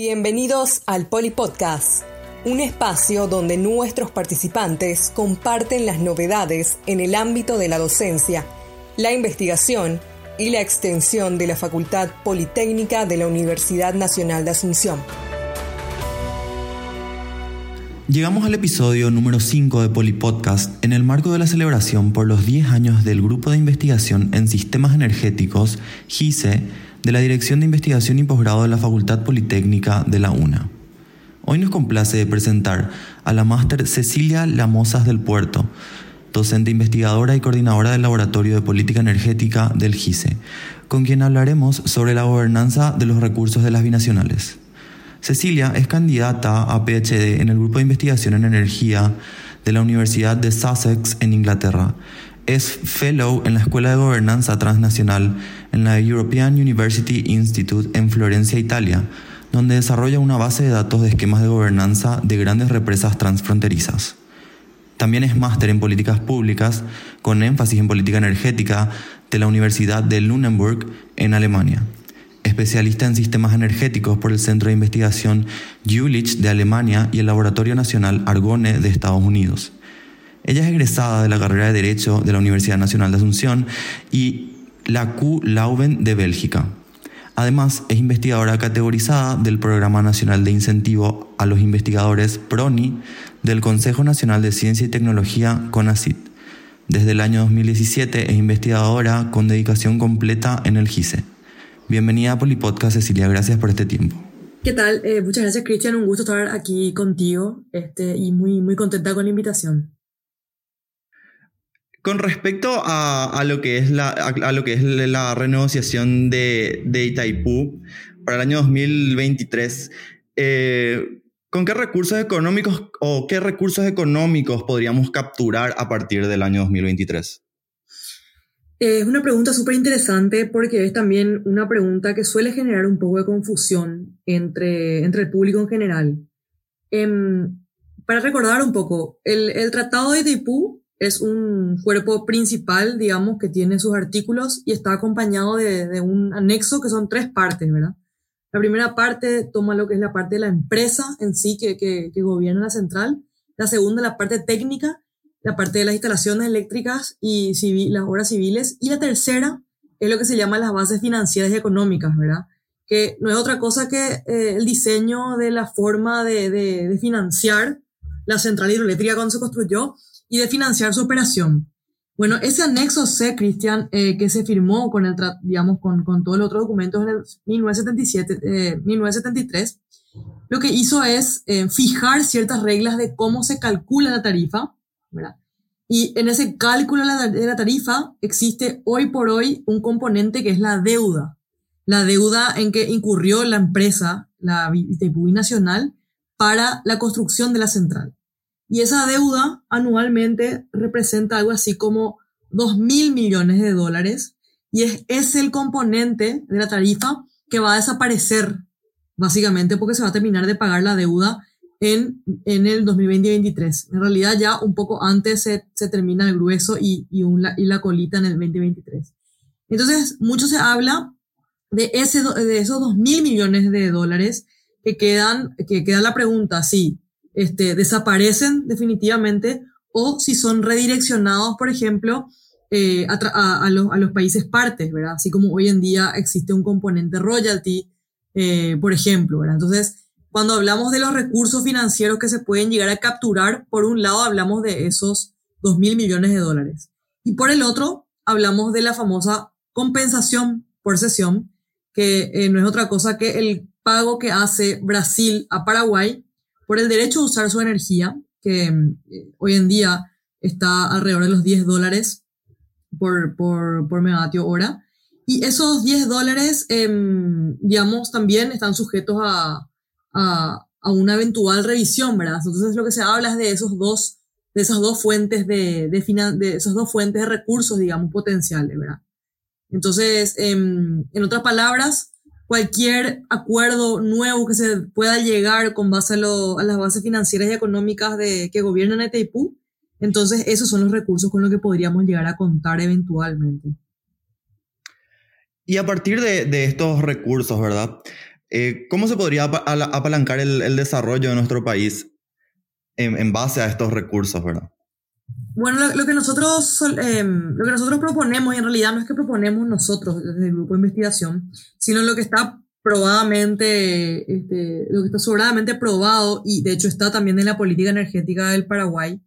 Bienvenidos al Polipodcast, un espacio donde nuestros participantes comparten las novedades en el ámbito de la docencia, la investigación y la extensión de la Facultad Politécnica de la Universidad Nacional de Asunción. Llegamos al episodio número 5 de Polipodcast en el marco de la celebración por los 10 años del Grupo de Investigación en Sistemas Energéticos, GISE, de la Dirección de Investigación y Posgrado de la Facultad Politécnica de la UNA. Hoy nos complace presentar a la máster Cecilia Lamosas del Puerto, docente investigadora y coordinadora del Laboratorio de Política Energética del GICE, con quien hablaremos sobre la gobernanza de los recursos de las binacionales. Cecilia es candidata a PhD en el Grupo de Investigación en Energía de la Universidad de Sussex en Inglaterra es fellow en la Escuela de Gobernanza Transnacional en la European University Institute en Florencia, Italia, donde desarrolla una base de datos de esquemas de gobernanza de grandes represas transfronterizas. También es máster en políticas públicas, con énfasis en política energética, de la Universidad de Lunenburg en Alemania. Especialista en sistemas energéticos por el Centro de Investigación Jülich de Alemania y el Laboratorio Nacional Argonne de Estados Unidos. Ella es egresada de la carrera de Derecho de la Universidad Nacional de Asunción y la Q Lauben de Bélgica. Además, es investigadora categorizada del Programa Nacional de Incentivo a los Investigadores PRONI del Consejo Nacional de Ciencia y Tecnología CONACIT. Desde el año 2017 es investigadora con dedicación completa en el GICE. Bienvenida a Polipodcast, Cecilia. Gracias por este tiempo. ¿Qué tal? Eh, muchas gracias, Cristian. Un gusto estar aquí contigo este, y muy, muy contenta con la invitación. Con respecto a, lo que es la, a, lo que es la renegociación de, de Itaipú para el año 2023, eh, ¿con qué recursos económicos o qué recursos económicos podríamos capturar a partir del año 2023? Es una pregunta súper interesante porque es también una pregunta que suele generar un poco de confusión entre, entre el público en general. Em, para recordar un poco, el, el Tratado de Itaipú es un cuerpo principal, digamos, que tiene sus artículos y está acompañado de, un anexo que son tres partes, ¿verdad? La primera parte toma lo que es la parte de la empresa en sí que, que, gobierna la central. La segunda, la parte técnica, la parte de las instalaciones eléctricas y las obras civiles. Y la tercera es lo que se llama las bases financieras y económicas, ¿verdad? Que no es otra cosa que eh, el diseño de la forma de, de, de financiar la central hidroeléctrica cuando se construyó y de financiar su operación. Bueno, ese anexo C, Cristian, eh, que se firmó con el, digamos, con, con todos los otros documentos en el 1977, 1973, eh, lo que hizo es eh, fijar ciertas reglas de cómo se calcula la tarifa, ¿verdad? Y en ese cálculo de la, tarifa existe hoy por hoy un componente que es la deuda. La deuda en que incurrió la empresa, la Itaipú Nacional, para la construcción de la central. Y esa deuda anualmente representa algo así como 2 mil millones de dólares y es, es el componente de la tarifa que va a desaparecer, básicamente porque se va a terminar de pagar la deuda en, en el 2020-2023. En realidad ya un poco antes se, se termina el grueso y, y, y, la colita en el 2023. Entonces, mucho se habla de, ese, de esos 2 mil millones de dólares que quedan, que queda la pregunta, sí, este, desaparecen definitivamente o si son redireccionados, por ejemplo, eh, a, los, países partes, ¿verdad? Así como hoy en día existe un componente royalty, eh, por ejemplo, ¿verdad? Entonces, cuando hablamos de los recursos financieros que se pueden llegar a capturar, por un lado hablamos de esos 2 mil millones de dólares. Y por el otro, hablamos de la famosa compensación por sesión, que eh, no es otra cosa que el pago que hace Brasil a Paraguay por el derecho a usar su energía, que eh, hoy en día está alrededor de los 10 dólares por, por, por megavatio hora. Y esos 10 dólares, em, digamos, también están sujetos a, a, a, una eventual revisión, ¿verdad? Entonces lo que se habla es de esos dos, de esas dos fuentes de, de, de esas dos fuentes de recursos, digamos, potenciales, ¿verdad? Entonces, em, en otras palabras, cualquier acuerdo nuevo que se pueda llegar con base a, las bases financieras y económicas de, que gobiernan Itaipú, entonces esos son los recursos con los que podríamos llegar a contar eventualmente. Y a partir de, estos recursos, ¿verdad? Eh, ¿Cómo se podría apalancar el, desarrollo de nuestro país en, base a estos recursos, verdad? Bueno, lo, que nosotros, em, lo que nosotros proponemos, y en realidad no es que proponemos nosotros desde el grupo de investigación, sino lo que está probadamente, este, lo que está sobradamente probado, y de hecho está también en la política energética del Paraguay,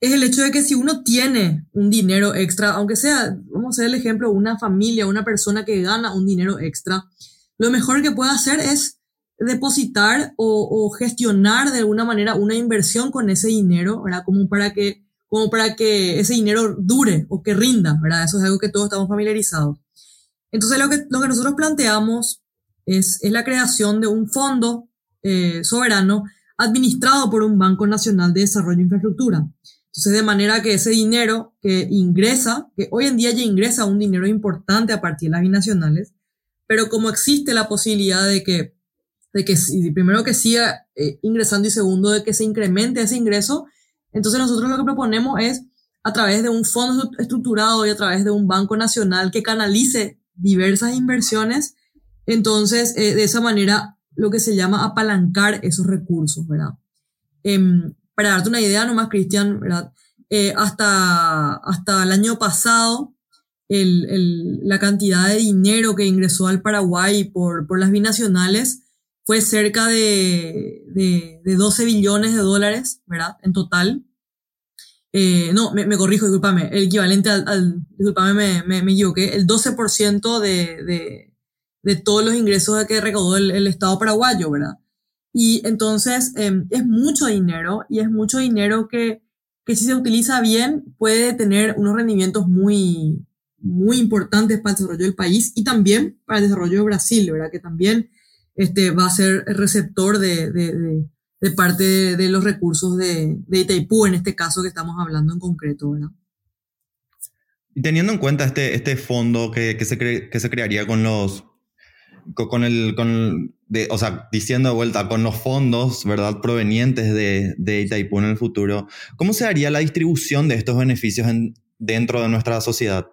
es el hecho de que si uno tiene un dinero extra, aunque sea, vamos a hacer el ejemplo, una familia, una persona que gana un dinero extra, lo mejor que puede hacer es depositar o, gestionar de alguna manera una inversión con ese dinero, ¿verdad? Como para que, como para que ese dinero dure o que rinda, ¿verdad? Eso es algo que todos estamos familiarizados. Entonces lo que, lo que nosotros planteamos es, es la creación de un fondo eh, soberano administrado por un Banco Nacional de Desarrollo e Infraestructura. Entonces, de manera que ese dinero que ingresa, que hoy en día ya ingresa un dinero importante a partir de las binacionales, pero como existe la posibilidad de que, de que primero que siga eh, ingresando y segundo de que se incremente ese ingreso, entonces nosotros lo que proponemos es a través de un fondo estructurado y a través de un banco nacional que canalice diversas inversiones, entonces eh, de esa manera lo que se llama apalancar esos recursos, ¿verdad? Em, para darte una idea nomás, Cristian, ¿verdad? Eh, hasta, hasta el año pasado, la cantidad de dinero que ingresó al Paraguay por, por las binacionales fue cerca de, de, 12 billones de dólares, ¿verdad? En total. Eh, no, me, corrijo, discúlpame, el equivalente al, al discúlpame, me, me, equivoqué, el 12% de, de, todos los ingresos que recaudó el, Estado paraguayo, ¿verdad? Y entonces em, es mucho dinero y es mucho dinero que, que si se utiliza bien puede tener unos rendimientos muy, muy importantes para el desarrollo del país y también para el desarrollo de Brasil, ¿verdad? Que también este, va a ser receptor de, de, de, parte de, los recursos de, Itaipú, en este caso que estamos hablando en concreto, ¿verdad? Y teniendo en cuenta este, este fondo que, que, se que se crearía con los, con el, con, de, o sea, diciendo de vuelta, con los fondos, ¿verdad?, provenientes de, de Itaipú en el futuro, ¿cómo se haría la distribución de estos beneficios en, dentro de nuestra sociedad?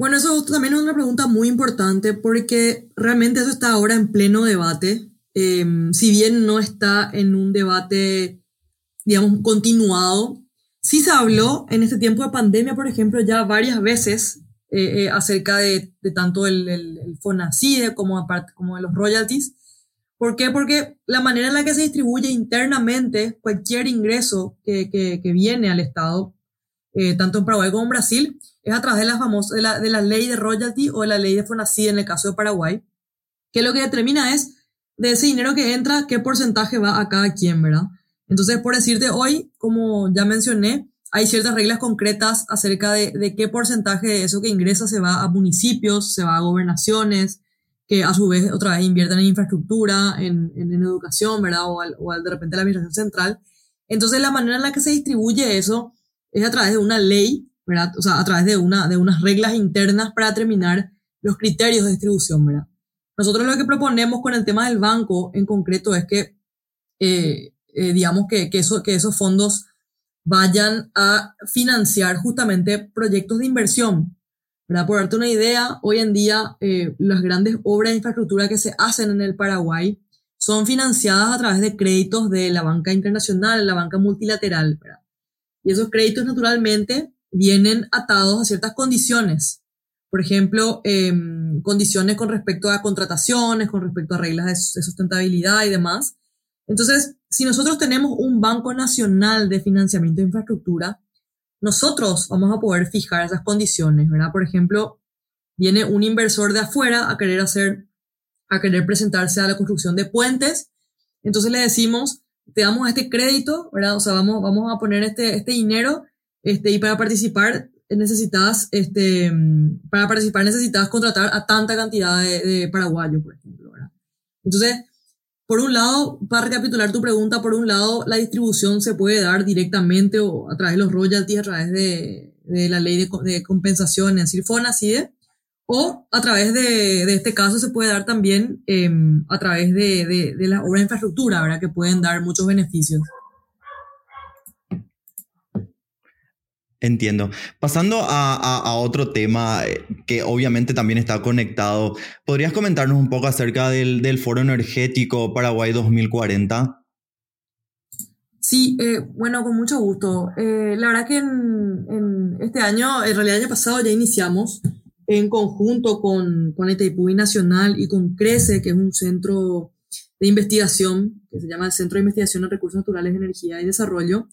Bueno, eso también es una pregunta muy importante porque realmente eso está ahora en pleno debate. Em, si bien no está en un debate, digamos, continuado, sí se habló en este tiempo de pandemia, por ejemplo, ya varias veces eh, eh, acerca de, tanto el, el, FONACIDE como, como de los royalties. ¿Por qué? Porque la manera en la que se distribuye internamente cualquier ingreso que, que, viene al Estado, eh, tanto en Paraguay como en Brasil, es a través de la, famosa, de la, de la ley de royalty o de la ley de FONACID en el caso de Paraguay, que lo que determina es de ese dinero que entra, qué porcentaje va a cada quien, ¿verdad? Entonces, por decirte, hoy, como ya mencioné, hay ciertas reglas concretas acerca de, de qué porcentaje de eso que ingresa se va a municipios, se va a gobernaciones, que a su vez otra vez invierten en infraestructura, en, en, educación, ¿verdad? O, al, o al, de repente la administración central. Entonces, la manera en la que se distribuye eso es a través de una ley o sea, a través de, una, de unas reglas internas para determinar los criterios de distribución, ¿verdad? Nosotros lo que proponemos con el tema del banco en concreto es que, eh, eh, digamos, que, que, eso, que esos fondos vayan a financiar justamente proyectos de inversión. ¿verdad? Por darte una idea, hoy en día eh, las grandes obras de infraestructura que se hacen en el Paraguay son financiadas a través de créditos de la banca internacional, la banca multilateral. ¿verdad? Y esos créditos naturalmente vienen atados a ciertas condiciones. Por ejemplo, em, condiciones con respecto a contrataciones, con respecto a reglas de, sustentabilidad y demás. Entonces, si nosotros tenemos un Banco Nacional de Financiamiento de Infraestructura, nosotros vamos a poder fijar esas condiciones, ¿verdad? Por ejemplo, viene un inversor de afuera a querer hacer, a querer presentarse a la construcción de puentes, entonces le decimos, te damos este crédito, ¿verdad? O sea, vamos, vamos a poner este, este dinero este, y para participar necesitas, este, para participar necesitas contratar a tanta cantidad de, paraguayos, por ejemplo. Entonces, por un lado, para recapitular tu pregunta, por un lado, la distribución se puede dar directamente o a través de los royalties, a través de, de la ley de, de compensación en Sirfona, CIDE, o a través de, de, este caso se puede dar también em, a través de, de, de las obras de infraestructura, ¿verdad? Que pueden dar muchos beneficios. Entiendo. Pasando a, otro tema eh, que obviamente también está conectado, ¿podrías comentarnos un poco acerca del, Foro Energético Paraguay 2040? Sí, eh, bueno, con mucho gusto. Eh, la verdad que en, este año, en realidad el año pasado ya iniciamos en conjunto con, con Itaipú Nacional y con CRECE, que es un centro de investigación, que se llama el Centro de Investigación en Recursos Naturales, Energía y Desarrollo,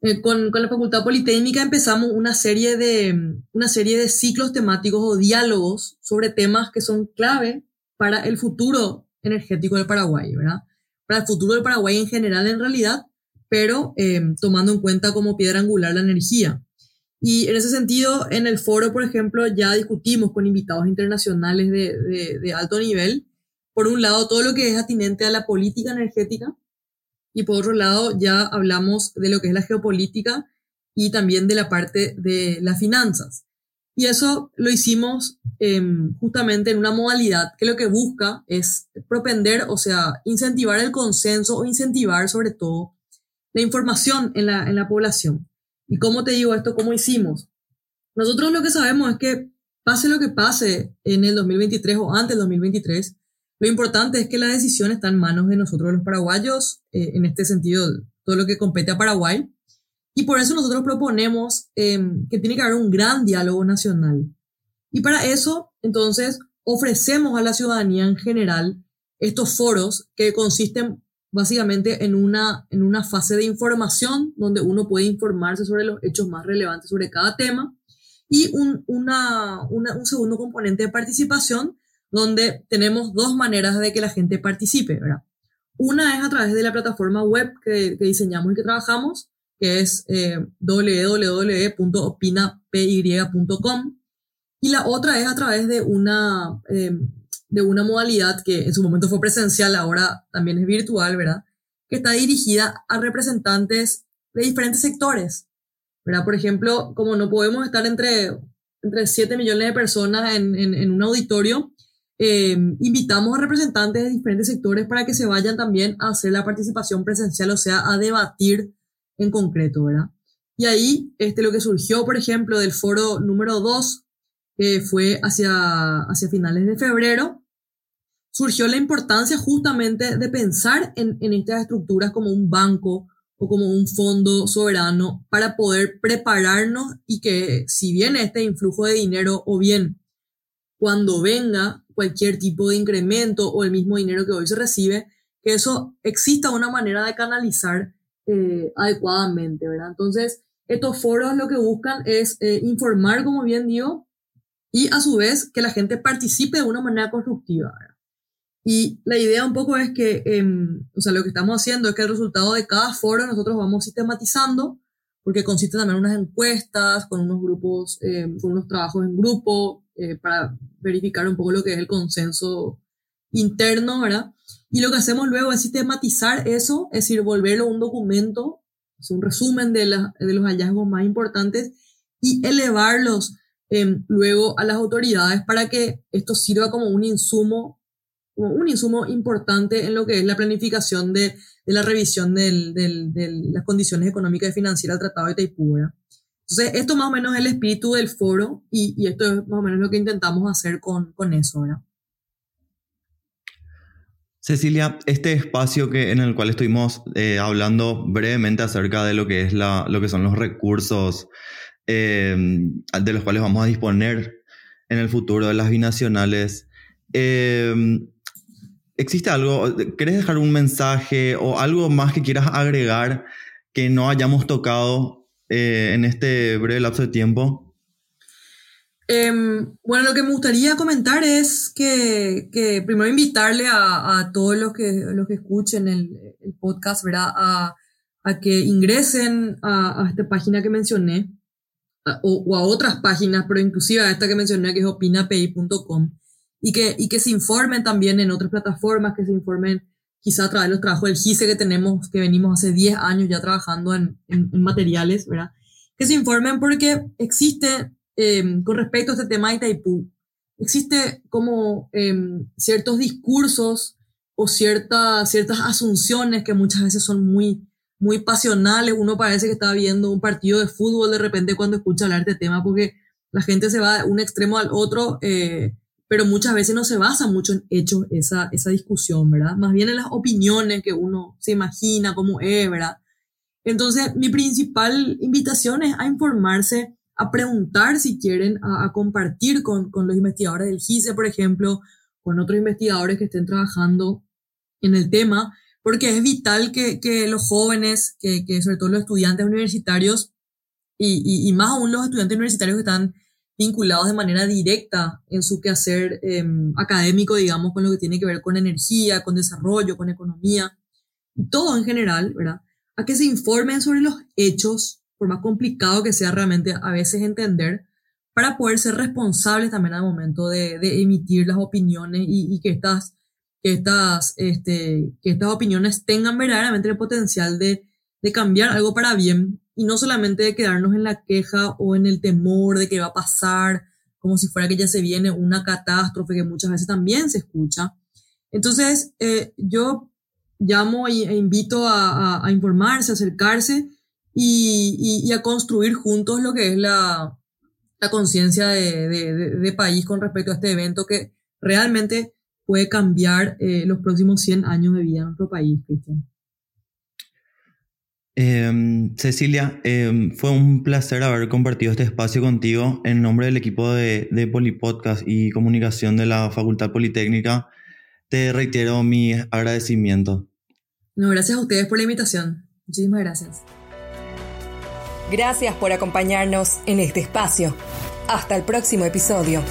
eh, con, con, la Facultad Politécnica empezamos una serie, de, una serie de ciclos temáticos o diálogos sobre temas que son clave para el futuro energético del Paraguay, ¿verdad? Para el futuro del Paraguay en general, en realidad, pero eh, tomando en cuenta como piedra angular la energía. Y en ese sentido, en el foro, por ejemplo, ya discutimos con invitados internacionales de, de, alto nivel, por un lado, todo lo que es atinente a la política energética, y por otro lado, ya hablamos de lo que es la geopolítica y también de la parte de las finanzas. Y eso lo hicimos em, justamente en una modalidad que lo que busca es propender, o sea, incentivar el consenso o incentivar sobre todo la información en la, en la población. ¿Y cómo te digo esto? ¿Cómo hicimos? Nosotros lo que sabemos es que pase lo que pase en el 2023 o antes del 2023, lo importante es que la decisión está en manos de nosotros los paraguayos, eh, en este sentido, todo lo que compete a Paraguay. Y por eso nosotros proponemos em, que tiene que haber un gran diálogo nacional. Y para eso, entonces, ofrecemos a la ciudadanía en general estos foros que consisten básicamente en una, en una fase de información donde uno puede informarse sobre los hechos más relevantes sobre cada tema y un, una, un segundo componente de participación donde tenemos dos maneras de que la gente participe, ¿verdad? Una es a través de la plataforma web que, diseñamos y que trabajamos, que es eh, www.opinapy.com, y la otra es a través de una, eh, de una modalidad que en su momento fue presencial, ahora también es virtual, ¿verdad? Que está dirigida a representantes de diferentes sectores, ¿verdad? Por ejemplo, como no podemos estar entre, entre 7 millones de personas en, en, un auditorio, Em, invitamos a representantes de diferentes sectores para que se vayan también a hacer la participación presencial, o sea, a debatir en concreto, ¿verdad? Y ahí este, lo que surgió, por ejemplo, del foro número 2, que fue hacia, hacia finales de febrero, surgió la importancia justamente de pensar en, en estas estructuras como un banco o como un fondo soberano para poder prepararnos y que si viene este influjo de dinero o bien cuando venga cualquier tipo de incremento o el mismo dinero que hoy se recibe, que eso exista una manera de canalizar eh, adecuadamente, ¿verdad? Entonces, estos foros lo que buscan es eh, informar, como bien digo, y a su vez que la gente participe de una manera constructiva. ¿verdad? Y la idea un poco es que, em, o sea, lo que estamos haciendo es que el resultado de cada foro nosotros vamos sistematizando, porque consiste también en unas encuestas, con unos grupos, em, con unos trabajos en grupo, eh, para verificar un poco lo que es el consenso interno, ¿verdad? Y lo que hacemos luego es sistematizar eso, es decir, volverlo un documento, un resumen de, de los hallazgos más importantes y elevarlos em, luego a las autoridades para que esto sirva como un insumo, un insumo importante en lo que es la planificación de, la revisión de las condiciones económicas y financieras del Tratado de Taipú. Entonces, esto más o menos es el espíritu del foro y, esto es más o menos lo que intentamos hacer con, eso, ¿verdad? Cecilia, este espacio que, en el cual estuvimos eh, hablando brevemente acerca de lo que, es lo que son los recursos eh, de los cuales vamos a disponer en el futuro de las binacionales, eh, ¿existe algo? ¿Quieres dejar un mensaje o algo más que quieras agregar que no hayamos tocado eh, en este breve lapso de tiempo? Em, bueno, lo que me gustaría comentar es que, primero invitarle a, todos los que, los que escuchen el, podcast, ¿verdad? A, que ingresen a, esta página que mencioné o, o, a otras páginas, pero inclusive a esta que mencioné que es opinapi.com y que, y que se informen también en otras plataformas, que se informen quizá a través de los trabajos del GISE que tenemos, que venimos hace 10 años ya trabajando en, en, materiales, ¿verdad? Que se informen porque existe, eh, con respecto a este tema de Itaipú, existe como eh, ciertos discursos o ciertas ciertas asunciones que muchas veces son muy, muy pasionales, uno parece que está viendo un partido de fútbol de repente cuando escucha hablar de este tema, porque la gente se va de un extremo al otro, eh, pero muchas veces no se basa mucho en hechos esa, esa discusión, ¿verdad? Más bien en las opiniones que uno se imagina cómo es, ¿verdad? Entonces, mi principal invitación es a informarse, a preguntar si quieren, a, compartir con, con, los investigadores del GISE, por ejemplo, con otros investigadores que estén trabajando en el tema, porque es vital que, que los jóvenes, que, que, sobre todo los estudiantes universitarios, y, y, y, más aún los estudiantes universitarios que están vinculados de manera directa en su quehacer em, académico, digamos, con lo que tiene que ver con energía, con desarrollo, con economía, y todo en general, ¿verdad? a que se informen sobre los hechos, por más complicado que sea realmente a veces entender, para poder ser responsables también al momento de, emitir las opiniones y, que, estas, que, estas, este, que estas opiniones tengan verdaderamente el potencial de, de cambiar algo para bien y no solamente de quedarnos en la queja o en el temor de que va a pasar, como si fuera que ya se viene una catástrofe que muchas veces también se escucha. Entonces, eh, yo llamo e invito a, a, informarse, a acercarse y, y, a construir juntos lo que es la, la conciencia de, de, de, país con respecto a este evento que realmente puede cambiar eh, los próximos 100 años de vida en nuestro país, Cristian. Eh, Cecilia, eh, fue un placer haber compartido este espacio contigo en nombre del equipo de, de Polipodcast y comunicación de la Facultad Politécnica te reitero mi agradecimiento. No, gracias a ustedes por la invitación. Muchísimas gracias. Gracias por acompañarnos en este espacio. Hasta el próximo episodio.